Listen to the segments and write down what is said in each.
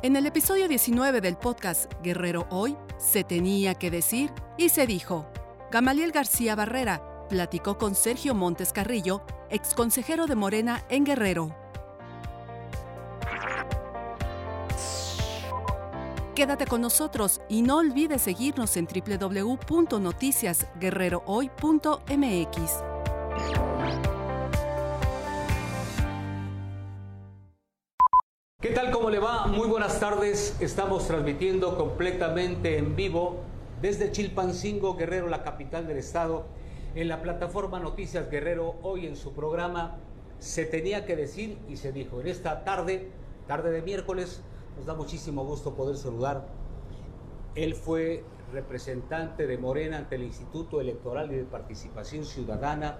En el episodio 19 del podcast Guerrero Hoy, se tenía que decir y se dijo. Gamaliel García Barrera platicó con Sergio Montes Carrillo, exconsejero de Morena en Guerrero. Quédate con nosotros y no olvides seguirnos en www.noticiasguerrerohoy.mx. ¿Qué tal? ¿Cómo le va? Muy buenas tardes. Estamos transmitiendo completamente en vivo desde Chilpancingo, Guerrero, la capital del estado, en la plataforma Noticias Guerrero, hoy en su programa Se tenía que decir y se dijo. En esta tarde, tarde de miércoles, nos da muchísimo gusto poder saludar. Él fue representante de Morena ante el Instituto Electoral y de Participación Ciudadana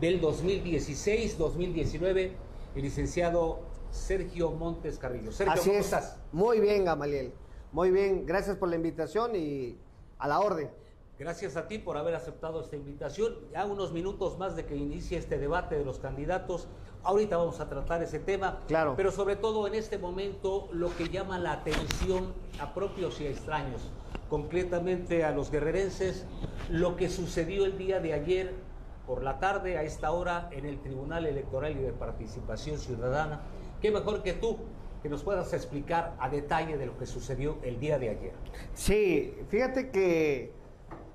del 2016-2019, el licenciado Sergio Montes Carrillo. Sergio, Así ¿cómo es. estás? Muy bien, Gamaliel. Muy bien. Gracias por la invitación y a la orden. Gracias a ti por haber aceptado esta invitación. Ya unos minutos más de que inicie este debate de los candidatos. Ahorita vamos a tratar ese tema. Claro. Pero sobre todo en este momento lo que llama la atención a propios y a extraños, concretamente a los guerrerenses, lo que sucedió el día de ayer por la tarde a esta hora en el Tribunal Electoral y de Participación Ciudadana. Qué mejor que tú que nos puedas explicar a detalle de lo que sucedió el día de ayer. Sí, fíjate que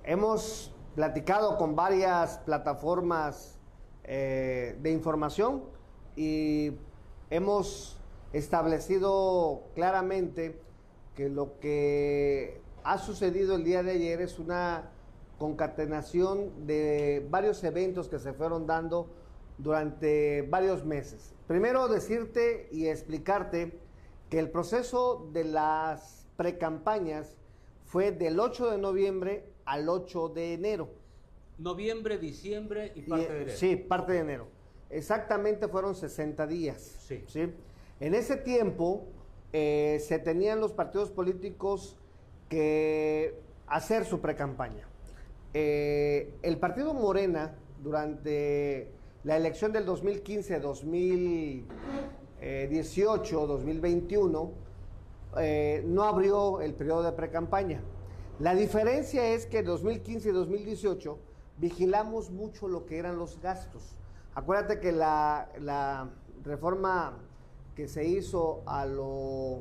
hemos platicado con varias plataformas eh, de información y hemos establecido claramente que lo que ha sucedido el día de ayer es una concatenación de varios eventos que se fueron dando durante varios meses. Primero decirte y explicarte que el proceso de las precampañas fue del 8 de noviembre al 8 de enero. Noviembre, diciembre y Y, parte de enero. Sí, parte de enero. Exactamente fueron 60 días. Sí. En ese tiempo eh, se tenían los partidos políticos que hacer su precampaña. Eh, el partido Morena, durante la elección del 2015-2018-2021, eh, no abrió el periodo de precampaña. La diferencia es que en 2015 y 2018 vigilamos mucho lo que eran los gastos. Acuérdate que la, la reforma que se hizo a, lo,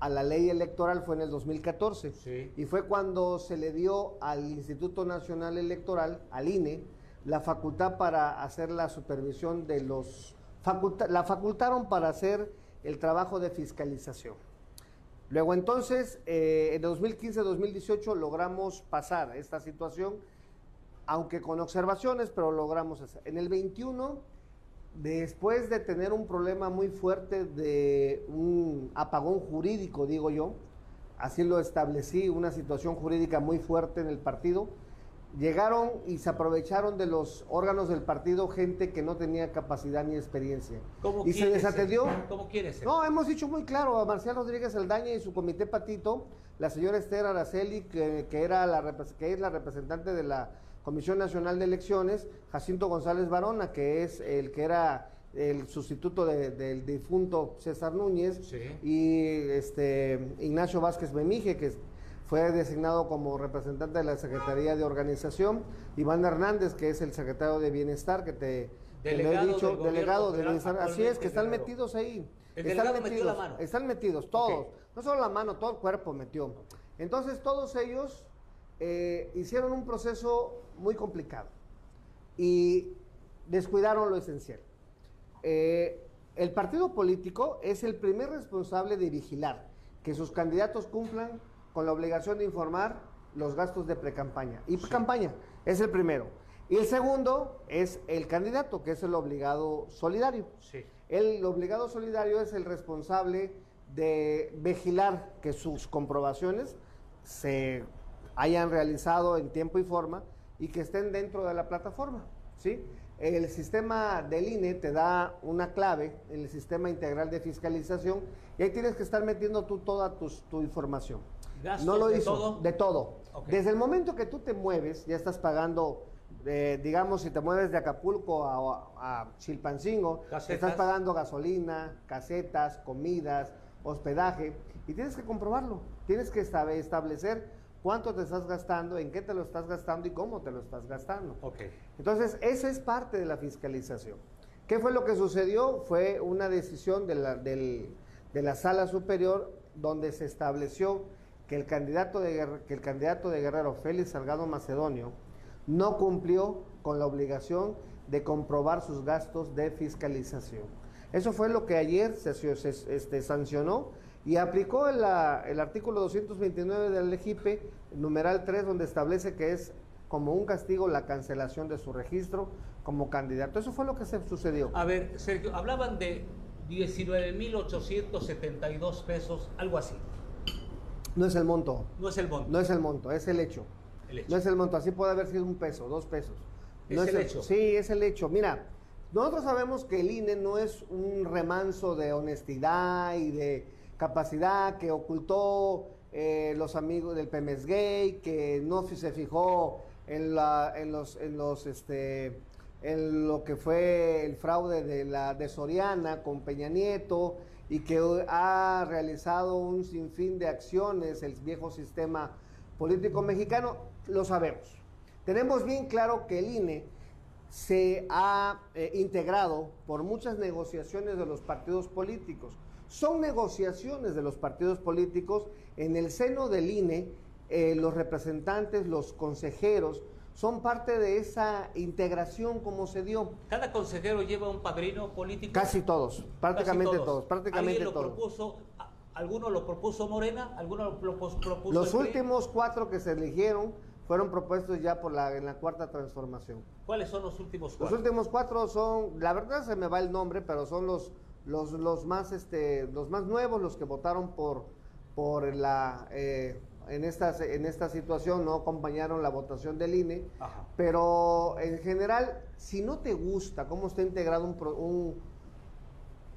a la ley electoral fue en el 2014. Sí. Y fue cuando se le dio al Instituto Nacional Electoral, al INE, la facultad para hacer la supervisión de los... faculta- la facultaron para hacer el trabajo de fiscalización. Luego entonces, eh, en 2015-2018 logramos pasar esta situación, aunque con observaciones, pero logramos hacer. En el 21, después de tener un problema muy fuerte de un apagón jurídico, digo yo, así lo establecí, una situación jurídica muy fuerte en el partido, llegaron y se aprovecharon de los órganos del partido gente que no tenía capacidad ni experiencia. ¿Cómo y se desatendió. ¿Cómo quieres ser? No, hemos dicho muy claro a Marcial Rodríguez Aldaña y su comité Patito, la señora Esther Araceli, que, que era la, que es la representante de la Comisión Nacional de Elecciones, Jacinto González Barona, que es el que era el sustituto de- del difunto César Núñez, Sí. y este Ignacio Vázquez Memije, que fue designado como representante de la Secretaría de Organización, Iván Hernández, que es el secretario de Bienestar, que te Delegado he dicho, del delegado de Bienestar, así es, que están metidos ahí. El están metió metidos, la mano. están metidos, todos. No solo la mano, todo el cuerpo metió. Entonces todos ellos eh, hicieron un proceso muy complicado y descuidaron lo esencial. Eh, el partido político es el primer responsable de vigilar que sus candidatos cumplan con la obligación de informar los gastos de precampaña. Y campaña es el primero. Y el segundo es el candidato, que es el obligado solidario. Sí. El obligado solidario es el responsable de vigilar que sus comprobaciones se hayan realizado en tiempo y forma y que estén dentro de la plataforma. ¿sí? El sistema del INE te da una clave, el sistema integral de fiscalización, y ahí tienes que estar metiendo tú toda tu información. ¿Gastos no lo de hizo, todo? de todo. Desde el momento que tú te mueves, ya estás pagando, eh, digamos, si te mueves de Acapulco a, a Chilpancingo, Casetas. estás pagando gasolina, casetas, comidas, hospedaje, y tienes que comprobarlo, tienes que establecer cuánto te estás gastando, en qué te lo estás gastando y cómo te lo estás gastando. Okay. Entonces, esa es parte de la fiscalización. ¿Qué fue lo que sucedió? Fue una decisión de la, de la sala superior donde se estableció que el, candidato de, que el candidato de Guerrero, Félix Salgado Macedonio, no cumplió con la obligación de comprobar sus gastos de fiscalización. Eso fue lo que ayer se, este, sancionó y aplicó el, artículo 229 del LEGIPE, numeral 3, donde establece que es como un castigo la cancelación de su registro como candidato. Eso fue lo que se sucedió. A ver, Sergio, hablaban de 19.872 pesos, algo así. No es el monto. No es el monto. No es el monto, es el hecho. No es el monto, así puede haber sido un peso, dos pesos. No es, el, hecho. Sí, es el hecho. Mira, nosotros sabemos que el INE no es un remanso de honestidad y de capacidad que ocultó eh, los amigos del PEMES Gay, que no se fijó en, la, en los, en los este, en lo que fue el fraude de la de Soriana con Peña Nieto y que ha realizado un sinfín de acciones el viejo sistema político mexicano, lo sabemos. Tenemos bien claro que el INE se ha eh, integrado por muchas negociaciones de los partidos políticos. Son negociaciones de los partidos políticos en el seno del INE, eh, los representantes, los consejeros, son parte de esa integración como se dio. ¿Cada consejero lleva un padrino político? Casi todos, prácticamente todos. prácticamente lo propuso? ¿Alguno lo propuso Morena? ¿Alguno lo propuso Los últimos cuatro que se eligieron fueron propuestos ya por la, en la cuarta transformación. ¿Cuáles son los últimos cuatro? Los últimos cuatro son, la verdad se me va el nombre, pero son los, los, los, más, este, los más nuevos, los que votaron por, por la... Eh, en esta, en esta situación no acompañaron la votación del INE, pero en general, si no te gusta cómo está integrado un,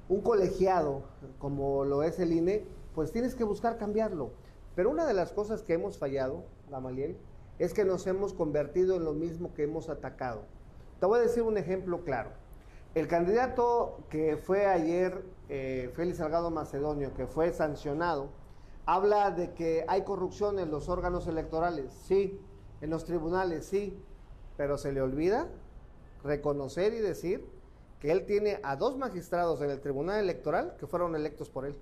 un, colegiado como lo es el INE, pues tienes que buscar cambiarlo. Pero una de las cosas que hemos fallado, Gamaliel, es que nos hemos convertido en lo mismo que hemos atacado. Te voy a decir un ejemplo claro. El candidato que fue ayer, eh, Félix Salgado Macedonio, que fue sancionado, Habla de que hay corrupción en los órganos electorales, sí, en los tribunales, sí, pero se le olvida reconocer y decir que él tiene a dos magistrados en el tribunal electoral que fueron electos por él.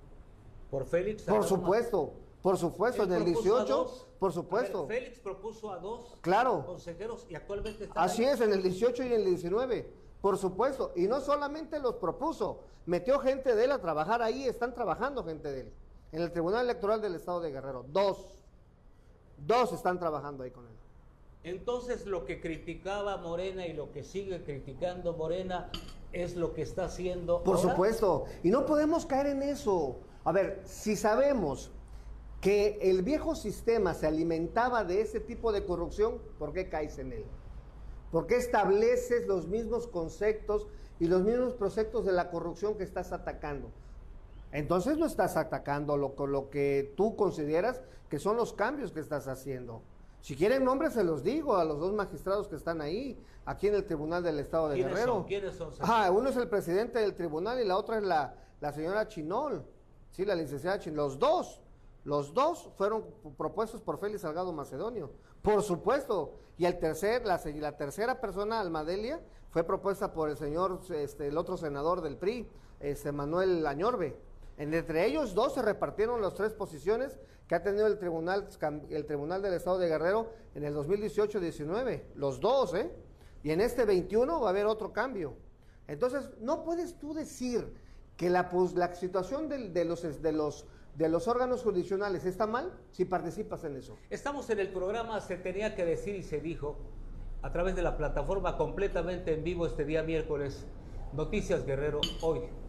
¿Por Félix? Por supuesto, por supuesto, en el 18, por supuesto. Félix propuso a dos claro. consejeros y actualmente están Así es, en el 18 y en el 19, por supuesto. Y no solamente los propuso, metió gente de él a trabajar ahí, están trabajando gente de él en el Tribunal Electoral del Estado de Guerrero. Dos. Dos están trabajando ahí con él. Entonces lo que criticaba Morena y lo que sigue criticando Morena es lo que está haciendo. Por supuesto. Y no podemos caer en eso. A ver, si sabemos que el viejo sistema se alimentaba de ese tipo de corrupción, ¿por qué caes en él? ¿Por qué estableces los mismos conceptos y los mismos proyectos de la corrupción que estás atacando? Entonces no estás atacando lo, lo que tú consideras que son los cambios que estás haciendo. Si quieren nombres, se los digo a los dos magistrados que están ahí, aquí en el Tribunal del Estado de Guerrero. ¿Quiénes son? Ah, uno es el presidente del tribunal y la otra es la, la señora Chinol. Sí, la licenciada Chinol. Los dos, los dos fueron propuestos por Félix Salgado Macedonio. Por supuesto. Y el tercer, la, la tercera persona, Almadelia, fue propuesta por el señor, este, el otro senador del PRI, este, Manuel Añorbe entre ellos dos se repartieron las tres posiciones que ha tenido el Tribunal, el Tribunal del Estado de Guerrero en el 2018-19. Los dos, ¿eh? Y en este 21 va a haber otro cambio. Entonces, no puedes tú decir que la, situación de los órganos jurisdiccionales está mal si participas en eso. Estamos en el programa Se tenía que decir y se dijo a través de la plataforma completamente en vivo este día miércoles. Noticias Guerrero hoy.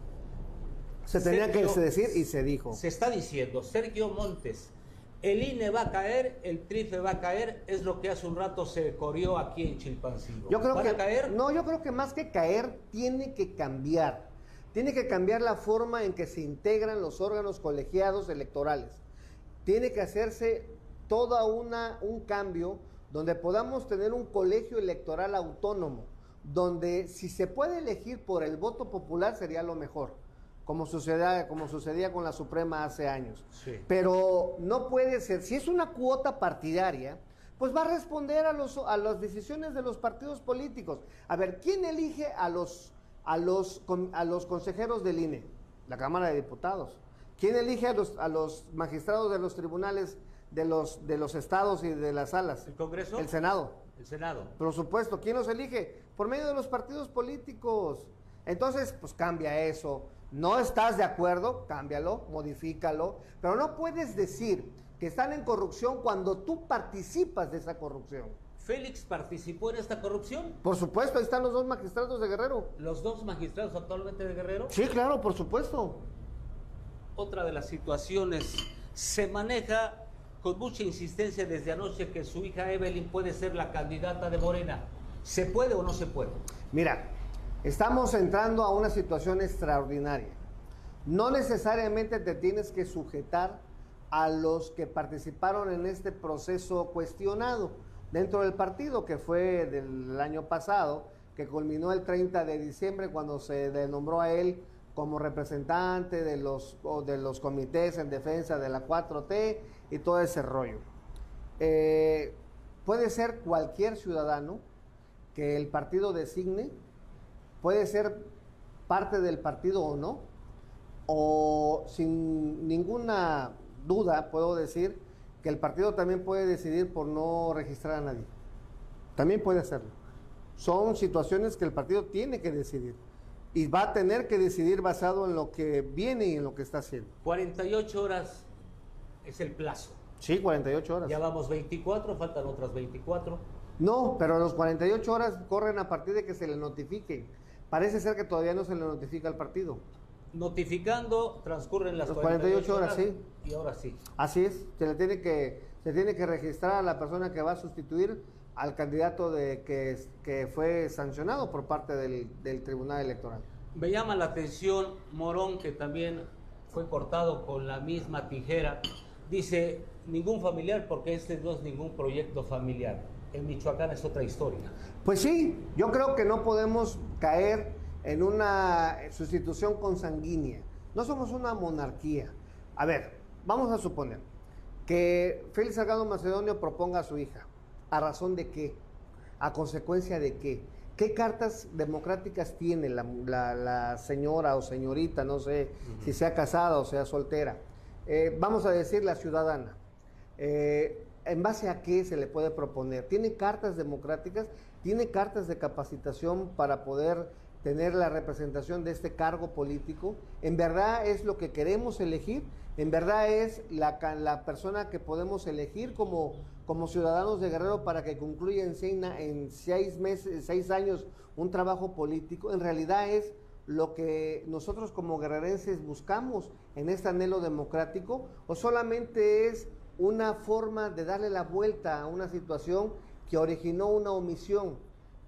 Se tenía que decir y se dijo. Se está diciendo, Sergio Montes, el INE va a caer, el TRIFE va a caer, es lo que hace un rato se corrió aquí en Chilpancingo. Yo creo que, caer? No, yo creo que más que caer, tiene que cambiar. Tiene que cambiar la forma en que se integran los órganos colegiados electorales. Tiene que hacerse toda una un cambio donde podamos tener un colegio electoral autónomo, donde si se puede elegir por el voto popular sería lo mejor como sucedía, como sucedía con la Suprema hace años. Sí. Pero no puede ser, si es una cuota partidaria, pues va a responder a, los, a las decisiones de los partidos políticos. A ver, ¿quién elige a los, a los, a los consejeros del INE? La Cámara de Diputados. ¿Quién elige a los, a los magistrados de los tribunales de los, de los estados y de las salas? ¿El Congreso? El Senado. El Senado. Por supuesto, ¿quién los elige? Por medio de los partidos políticos. Entonces, pues cambia eso. No estás de acuerdo, cámbialo, modifícalo, pero no puedes decir que están en corrupción cuando tú participas de esa corrupción. ¿Félix participó en esta corrupción? Por supuesto, ahí están los dos magistrados de Guerrero. ¿Los dos magistrados actualmente de Guerrero? Sí, claro, por supuesto. Otra de las situaciones se maneja con mucha insistencia desde anoche que su hija Evelyn puede ser la candidata de Morena. ¿Se puede o no se puede? Mira, estamos entrando a una situación extraordinaria. No necesariamente te tienes que sujetar a los que participaron en este proceso cuestionado dentro del partido, que fue del año pasado, que culminó el 30 de diciembre cuando se le nombró a él como representante de los, de los comités en defensa de la 4T y todo ese rollo. Eh, puede ser cualquier ciudadano que el partido designe, puede ser parte del partido o no, o sin ninguna duda puedo decir que el partido también puede decidir por no registrar a nadie. También puede hacerlo. Son situaciones que el partido tiene que decidir y va a tener que decidir basado en lo que viene y en lo que está haciendo. 48 horas es el plazo. Sí, 48 horas. Ya vamos 24, faltan otras 24. No, pero los 48 horas corren a partir de que se le notifique. Parece ser que todavía no se le notifica al partido. Notificando, transcurren las Los 48 horas, sí. Y ahora sí. Así es, se le tiene que, se tiene que registrar a la persona que va a sustituir al candidato de que, que fue sancionado por parte del, del Tribunal Electoral. Me llama la atención Morón, que también fue cortado con la misma tijera. Dice, ningún familiar, porque este no es ningún proyecto familiar. En Michoacán es otra historia. Pues sí, yo creo que no podemos caer en una sustitución consanguínea. No somos una monarquía. A ver, vamos a suponer que Félix Salgado Macedonio proponga a su hija. ¿A razón de qué? ¿A consecuencia de qué? ¿Qué cartas democráticas tiene la, la- la señora o señorita, no sé si sea casada o sea soltera? Eh, vamos a decir la ciudadana. Eh, ¿En base a qué se le puede proponer? ¿Tiene cartas democráticas? ¿Tiene cartas de capacitación para poder tener la representación de este cargo político? ¿En verdad es lo que queremos elegir? ¿En verdad es la, persona que podemos elegir como, ciudadanos de Guerrero para que concluya en en seis meses, seis años un trabajo político? En realidad es lo que nosotros como guerrerenses buscamos en este anhelo democrático o solamente es una forma de darle la vuelta a una situación que originó una omisión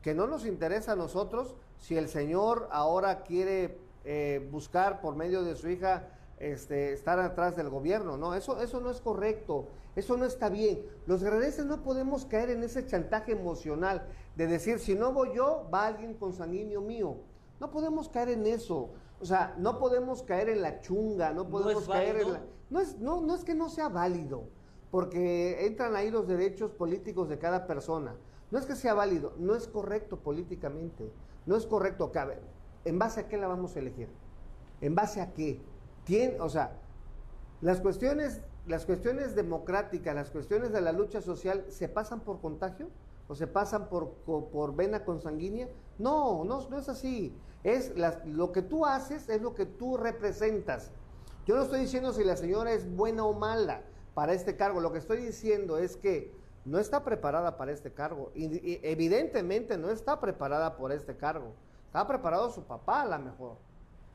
que no nos interesa a nosotros si el señor ahora quiere eh, buscar por medio de su hija este, estar atrás del gobierno, no, eso, eso no es correcto, eso no está bien. Los guerrerenses no podemos caer en ese chantaje emocional de decir, si no voy yo, va alguien consanguíneo mío. No podemos caer en eso. O sea, no podemos caer en la chunga, no podemos caer en la... No es, no, no es que no sea válido, porque entran ahí los derechos políticos de cada persona. No es que sea válido, no es correcto políticamente, no es correcto. Cabe. ¿En base a qué la vamos a elegir? ¿En base a qué? ¿Quién? O sea, las cuestiones, las cuestiones democráticas, las cuestiones de la lucha social, ¿se pasan por contagio? ¿O se pasan por, por vena consanguínea? No, no, no es así. Es lo que tú haces es lo que tú representas. Yo no estoy diciendo si la señora es buena o mala para este cargo. Lo que estoy diciendo es que no está preparada para este cargo. Y, y evidentemente no está preparada por este cargo. Estaba preparado su papá a lo mejor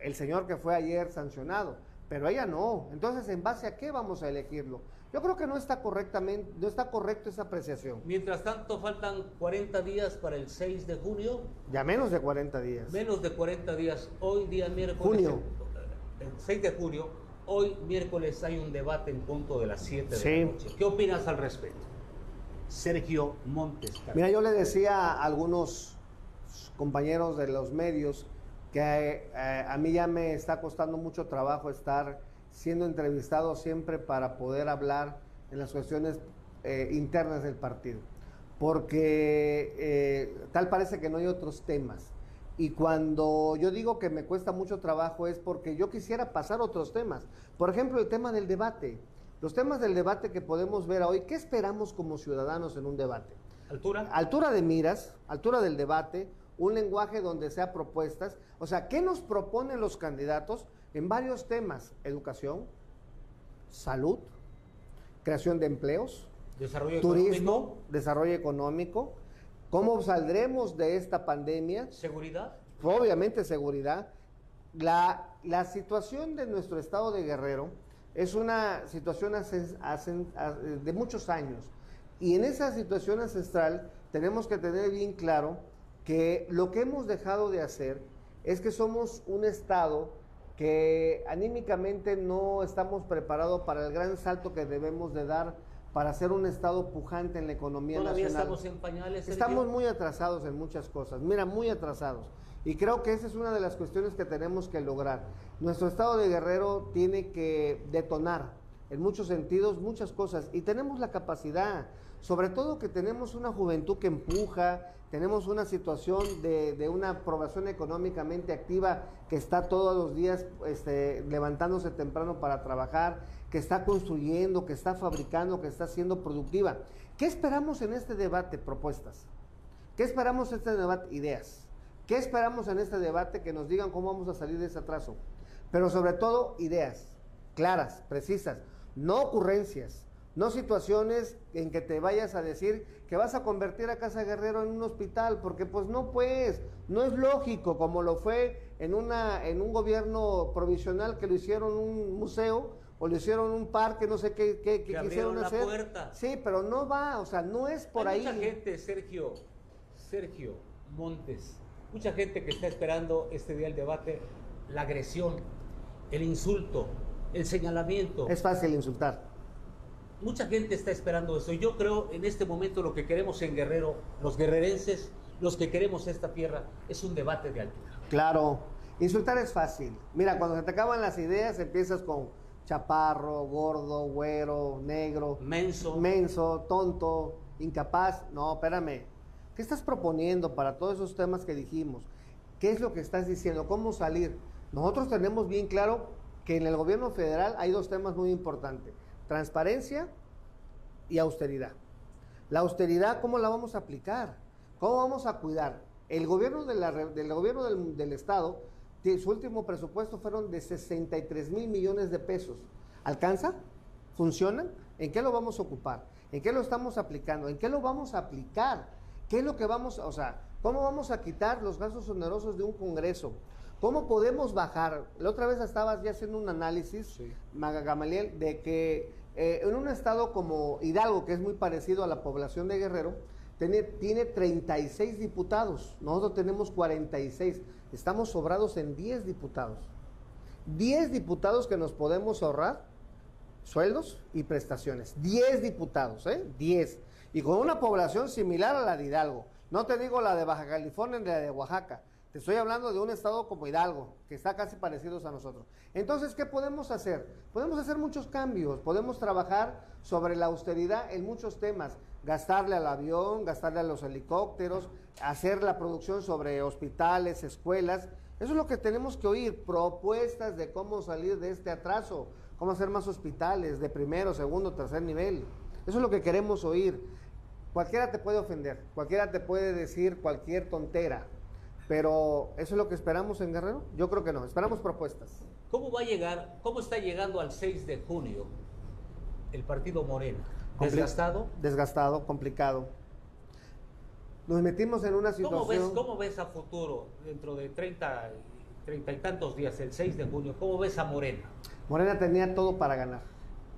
el señor que fue ayer sancionado, pero ella no. Entonces, ¿en base a qué vamos a elegirlo? Yo creo que no está correctamente, no está correcto esa apreciación. Mientras tanto, faltan 40 días para el 6 de junio. Ya menos de 40 días. Menos de 40 días. Hoy, día miércoles. Junio. El 6 de junio. Hoy, miércoles, hay un debate en punto de las 7 de Sí. la noche. ¿Qué opinas al respecto? Sergio Montes. Mira, yo le decía a algunos compañeros de los medios que eh, a mí ya me está costando mucho trabajo estar siendo entrevistado siempre para poder hablar en las cuestiones eh, internas del partido, porque eh, tal parece que no hay otros temas. Y cuando yo digo que me cuesta mucho trabajo es porque yo quisiera pasar otros temas. Por ejemplo, el tema del debate. Los temas del debate que podemos ver hoy, ¿qué esperamos como ciudadanos en un debate? Altura. Altura de miras, altura del debate, un lenguaje donde sea propuestas. O sea, ¿qué nos proponen los candidatos en varios temas? Educación, salud, creación de empleos, desarrollo turismo, económico, desarrollo económico. ¿Cómo saldremos de esta pandemia? seguridad. Obviamente seguridad. La, la situación de nuestro estado de Guerrero es una situación asen- a- de muchos años. Y en esa situación ancestral tenemos que tener bien claro que lo que hemos dejado de hacer es que somos un estado que anímicamente no estamos preparados para el gran salto que debemos de dar para ser un estado pujante en la economía Todavía nacional. estamos en pañales. Sergio. Estamos muy atrasados en muchas cosas, mira, muy atrasados. Y creo que esa es una de las cuestiones que tenemos que lograr. Nuestro estado de Guerrero tiene que detonar en muchos sentidos muchas cosas y tenemos la capacidad, sobre todo que tenemos una juventud que empuja, tenemos una situación de, de una aprobación económicamente activa que está todos los días este, levantándose temprano para trabajar, que está construyendo, que está fabricando, que está siendo productiva. ¿Qué esperamos en este debate? Propuestas. ¿Qué esperamos en este debate? Ideas. ¿Qué esperamos en este debate? Que nos digan cómo vamos a salir de ese atraso. Pero sobre todo, ideas claras, precisas, no ocurrencias, no situaciones en que te vayas a decir que vas a convertir a Casa Guerrero en un hospital, porque pues no pues, no es lógico como lo fue en, una, en un gobierno provisional que lo hicieron un museo o lo hicieron un parque, no sé qué, qué, qué quisieron la hacer. puerta. Sí, pero no va, o sea, no es por Hay ahí. mucha gente, Sergio, Sergio Montes, mucha gente que está esperando este día el debate, la agresión, el insulto, el señalamiento. Es fácil insultar. Mucha gente está esperando eso. Y yo creo en este momento lo que queremos en Guerrero, los guerrerenses, los que queremos esta tierra, es un debate de altura. Claro, insultar es fácil. Mira, cuando se te acaban las ideas, empiezas con chaparro, gordo, güero, negro, Menso. menso, tonto, incapaz. No, espérame. ¿Qué estás proponiendo para todos esos temas que dijimos? ¿Qué es lo que estás diciendo? ¿Cómo salir? Nosotros tenemos bien claro que en el gobierno federal hay dos temas muy importantes. Transparencia y austeridad. La austeridad, ¿cómo la vamos a aplicar? ¿Cómo vamos a cuidar? El gobierno, de la del, gobierno del, del Estado, su último presupuesto fueron de 63 mil millones de pesos. ¿Alcanza? ¿Funcionan? ¿En qué lo vamos a ocupar? ¿En qué lo estamos aplicando? ¿En qué lo vamos a aplicar? ¿Qué es lo que vamos a, o sea, cómo vamos a quitar los gastos onerosos de un Congreso? ¿Cómo podemos bajar? La otra vez estabas ya haciendo un análisis, Sí. Maga Gamaliel, de que eh, en un estado como Hidalgo, que es muy parecido a la población de Guerrero, tiene, tiene 36 diputados, nosotros tenemos 46, estamos sobrados en 10 diputados. 10 diputados que nos podemos ahorrar sueldos y prestaciones. 10 diputados, ¿eh? 10. Y con una población similar a la de Hidalgo. No te digo la de Baja California ni la de Oaxaca. Te estoy hablando de un estado como Hidalgo, que está casi parecidos a nosotros. Entonces, ¿qué podemos hacer? Podemos hacer muchos cambios, podemos trabajar sobre la austeridad en muchos temas, gastarle al avión, gastarle a los helicópteros, hacer la producción sobre hospitales, escuelas. Eso es lo que tenemos que oír, propuestas de cómo salir de este atraso, cómo hacer más hospitales de primero, segundo, tercer nivel. Eso es lo que queremos oír. Cualquiera te puede ofender, cualquiera te puede decir cualquier tontera, pero ¿eso es lo que esperamos en Guerrero? Yo creo que no, esperamos propuestas. ¿Cómo va a llegar, cómo está llegando al 6 de junio el partido Morena? ¿Desgastado? Desgastado, complicado. Nos metimos en una ¿Cómo ves, situación... ¿Cómo ves a futuro dentro de 30, y- 30 y tantos días, el 6 de junio? ¿Cómo ves a Morena? Morena tenía todo para ganar.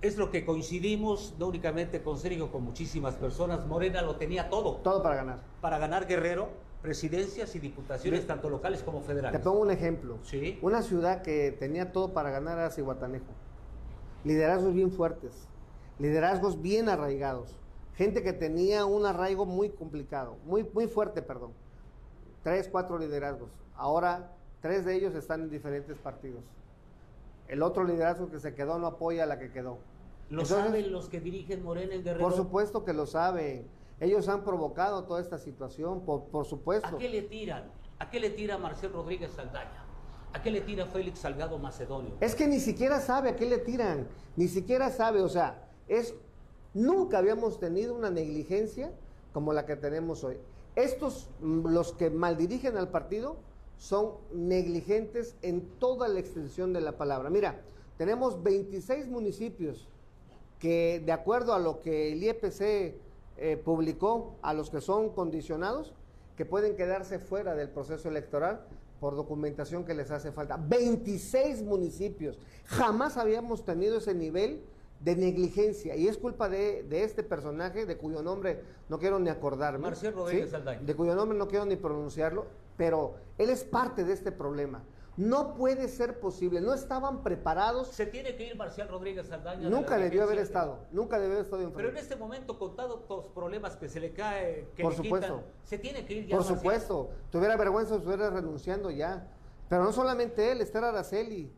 Es lo que coincidimos, no únicamente con Sergio, con muchísimas personas. Morena lo tenía todo Todo para ganar. para ganar Guerrero, presidencias y diputaciones, tanto locales como Te federales. pongo un ejemplo. Sí. Una ciudad que tenía todo para ganar era Cihuatanejo. Liderazgos bien fuertes, liderazgos bien arraigados, gente que tenía un arraigo muy complicado, muy, muy fuerte, perdón. Tres, cuatro liderazgos. Ahora Tres de ellos están en diferentes partidos. El otro liderazgo que se quedó no apoya a la que quedó. ¿Lo saben los que dirigen Morena en Guerrero? Por supuesto que lo saben. Ellos han provocado toda esta situación, por, por supuesto. ¿A qué le tiran? ¿A qué le tira Marcel Rodríguez Saldaña? ¿A qué le tira Félix Salgado Macedonio? Es que ni siquiera sabe a qué le tiran, ni siquiera sabe, o sea, es nunca habíamos tenido una negligencia como la que tenemos hoy. Estos mm, los que maldirigen al partido son negligentes en toda la extensión de la palabra. Mira, tenemos 26 municipios que de acuerdo a lo que el IEPC eh, publicó a los que son condicionados, que pueden quedarse fuera del proceso electoral por documentación que les hace falta. 26 municipios. Jamás habíamos tenido ese nivel de negligencia y es culpa de, este personaje de cuyo nombre no quiero ni acordarme. Marcelo Rodríguez ¿sí? De cuyo nombre no quiero ni pronunciarlo, pero él es parte de este problema. No puede ser posible, no estaban preparados. Se tiene que ir Marcial Rodríguez Saldaña. Nunca debió haber estado, nunca debió haber estado Pero en este momento, con todos los problemas que se le cae, que Por supuesto. se tiene que ir ya. Por supuesto, tuviera vergüenza, estuviera renunciando ya. Pero no solamente él, Esther Araceli,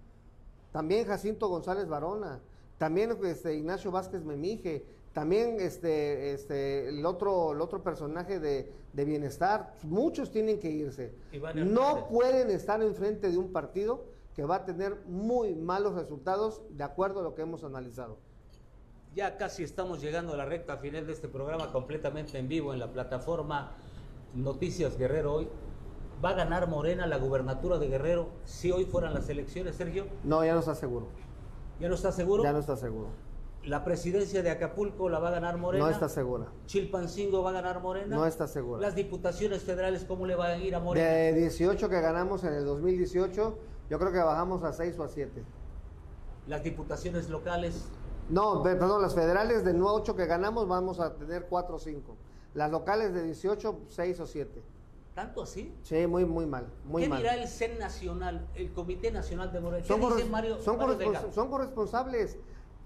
también Jacinto González Barona, también este, Ignacio Vázquez Memije, también este, este, el, otro, el otro personaje de, bienestar, muchos tienen que irse. No pueden estar enfrente de un partido que va a tener muy malos resultados de acuerdo a lo que hemos analizado. Ya casi estamos llegando a la recta final de este programa completamente en vivo en la plataforma Noticias Guerrero hoy. ¿Va a ganar Morena la gubernatura de Guerrero si hoy fueran las elecciones, Sergio? No, ya no está seguro. ¿Ya no está seguro? Ya no está seguro. ¿La presidencia de Acapulco la va a ganar Morena? No está segura. ¿Chilpancingo va a ganar Morena? No está segura. ¿Las diputaciones federales cómo le van a ir a Morena? De 18 que ganamos en el 2018, yo creo que bajamos a 6 o a 7. ¿Las diputaciones locales? No, perdón, las federales de 8 que ganamos vamos a tener 4 o 5. Las locales de 18, 6 o 7. ¿Tanto así? Sí, muy, muy mal. Muy ¿Qué mal. dirá el CEN Nacional, el Comité Nacional de Morena? Son, son corresponsables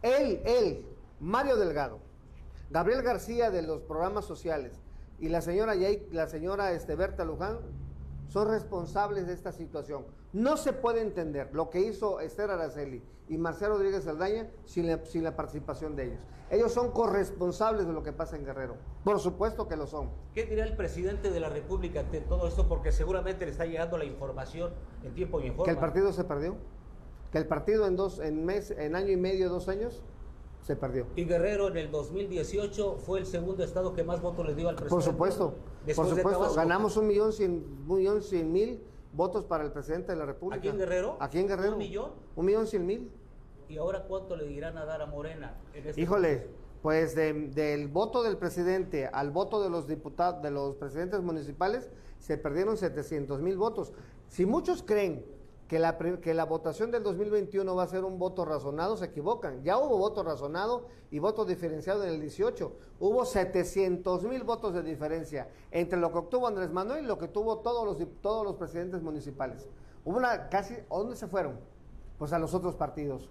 él, él, Mario Delgado, Gabriel García de los programas sociales y la señora, la señora este, Berta Luján son responsables de esta situación. No se puede entender lo que hizo Esther Araceli y Marcelo Rodríguez Saldaña sin la, sin la, participación de ellos. Ellos son corresponsables de lo que pasa en Guerrero. Por supuesto que lo son. ¿Qué dirá el presidente de la República ante todo esto? Porque seguramente le está llegando la información en tiempo y en forma. Que el partido se perdió que el partido en dos, en mes, en año y medio, dos años, se perdió. Y Guerrero en el 2018 fue el segundo estado que más votos le dio al presidente. Por supuesto, por supuesto, ganamos un millón cien, un millón cien mil votos para el presidente de la República. ¿Aquí en Guerrero? Aquí en Guerrero. ¿Un millón? Un millón cien mil. ¿Y ahora cuánto le dirán a dar a Morena? Este Híjole, pues del voto del presidente al voto de los diputados, de los presidentes municipales, se perdieron 700 mil votos. Si muchos creen que la, que la votación del 2021 va a ser un voto razonado, se equivocan. Ya hubo voto razonado y voto diferenciado en el 18. Hubo 700 mil votos de diferencia entre lo que obtuvo Andrés Manuel y lo que tuvo todos los, todos los presidentes municipales. Hubo una casi, ¿a dónde se fueron? Pues a los otros partidos.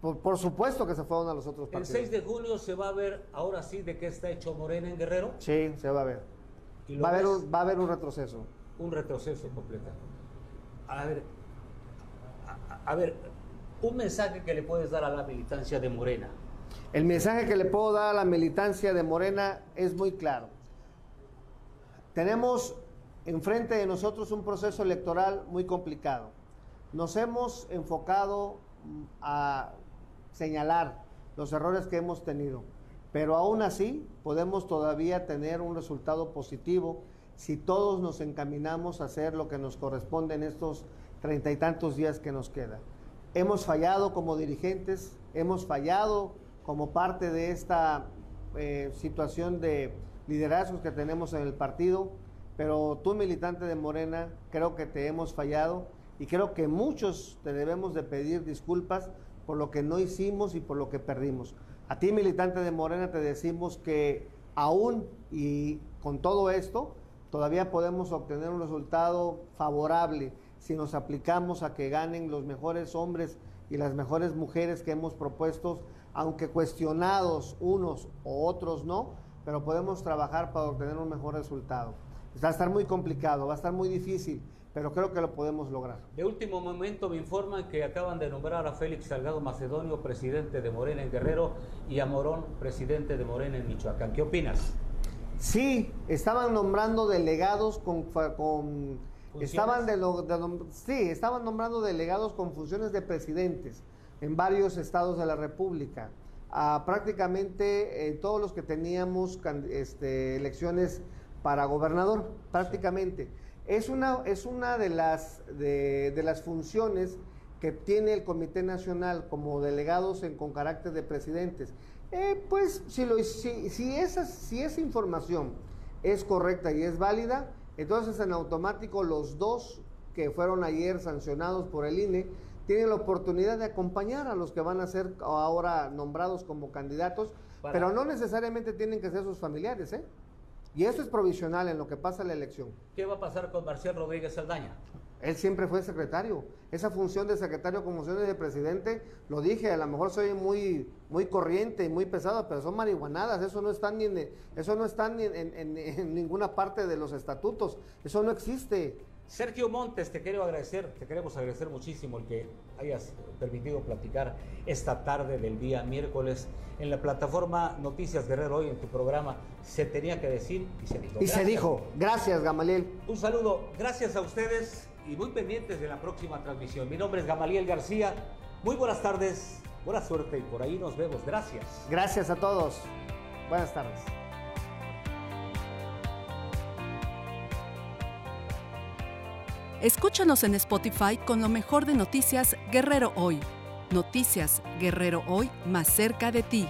Por, supuesto que se fueron a los otros partidos. El 6 de julio se va a ver ahora sí de qué está hecho Morena en Guerrero. Sí, se va a ver. Va a, haber un, va a haber un retroceso. Un retroceso completo. A ver, a ver, un mensaje que le puedes dar a la militancia de Morena. El mensaje que le puedo dar a la militancia de Morena es muy claro. Tenemos enfrente de nosotros un proceso electoral muy complicado. Nos hemos enfocado a señalar los errores que hemos tenido, pero aún así podemos todavía tener un resultado positivo si todos nos encaminamos a hacer lo que nos corresponde en estos treinta y tantos días que nos queda. Hemos fallado como dirigentes, hemos fallado como parte de esta eh, situación de liderazgos que tenemos en el partido, pero tú militante de Morena, creo que te hemos fallado y creo que muchos te debemos de pedir disculpas por lo que no hicimos y por lo que perdimos. A ti militante de Morena te decimos que aún y con todo esto, todavía podemos obtener un resultado favorable si nos aplicamos a que ganen los mejores hombres y las mejores mujeres que hemos propuesto, aunque cuestionados unos o otros no, pero podemos trabajar para obtener un mejor resultado. Va a estar muy complicado, va a estar muy difícil, pero creo que lo podemos lograr. De último momento me informan que acaban de nombrar a Félix Salgado Macedonio, presidente de Morena en Guerrero, y a Morón, presidente de Morena en Michoacán. ¿Qué opinas? Sí, estaban nombrando delegados con... con estaban de, lo, sí, estaban nombrando delegados con funciones de presidentes en varios estados de la República. A prácticamente eh, todos los que teníamos este, elecciones para gobernador, prácticamente. Es una, es una de, las, de, las funciones que tiene el Comité Nacional como delegados en, con carácter de presidentes. Eh, pues si, lo, si, si, esa, si esa información es correcta y es válida, entonces en automático los dos que fueron ayer sancionados por el INE tienen la oportunidad de acompañar a los que van a ser ahora nombrados como candidatos, pero no necesariamente tienen que ser sus familiares, ¿eh? Y eso es provisional en lo que pasa la elección. ¿Qué va a pasar con Marcial Rodríguez Saldaña? Él siempre fue secretario. Esa función de secretario con funciones de presidente, lo dije, a lo mejor soy muy, muy corriente y muy pesado, pero son marihuanadas. Eso no está ni en, eso no está ni en ninguna parte de los estatutos. Eso no existe. Sergio Montes, te quiero agradecer, te queremos agradecer muchísimo el que hayas permitido platicar esta tarde del día miércoles en la plataforma Noticias Guerrero hoy en tu programa. Se tenía que decir y se dijo. Y se dijo. Gracias, Gamaliel. Un saludo, gracias a ustedes y muy pendientes de la próxima transmisión. Mi nombre es Gamaliel García. Muy buenas tardes, buena suerte y por ahí nos vemos. Gracias. Gracias a todos. Buenas tardes. Escúchanos en Spotify con lo mejor de Noticias Guerrero Hoy. Noticias Guerrero Hoy más cerca de ti.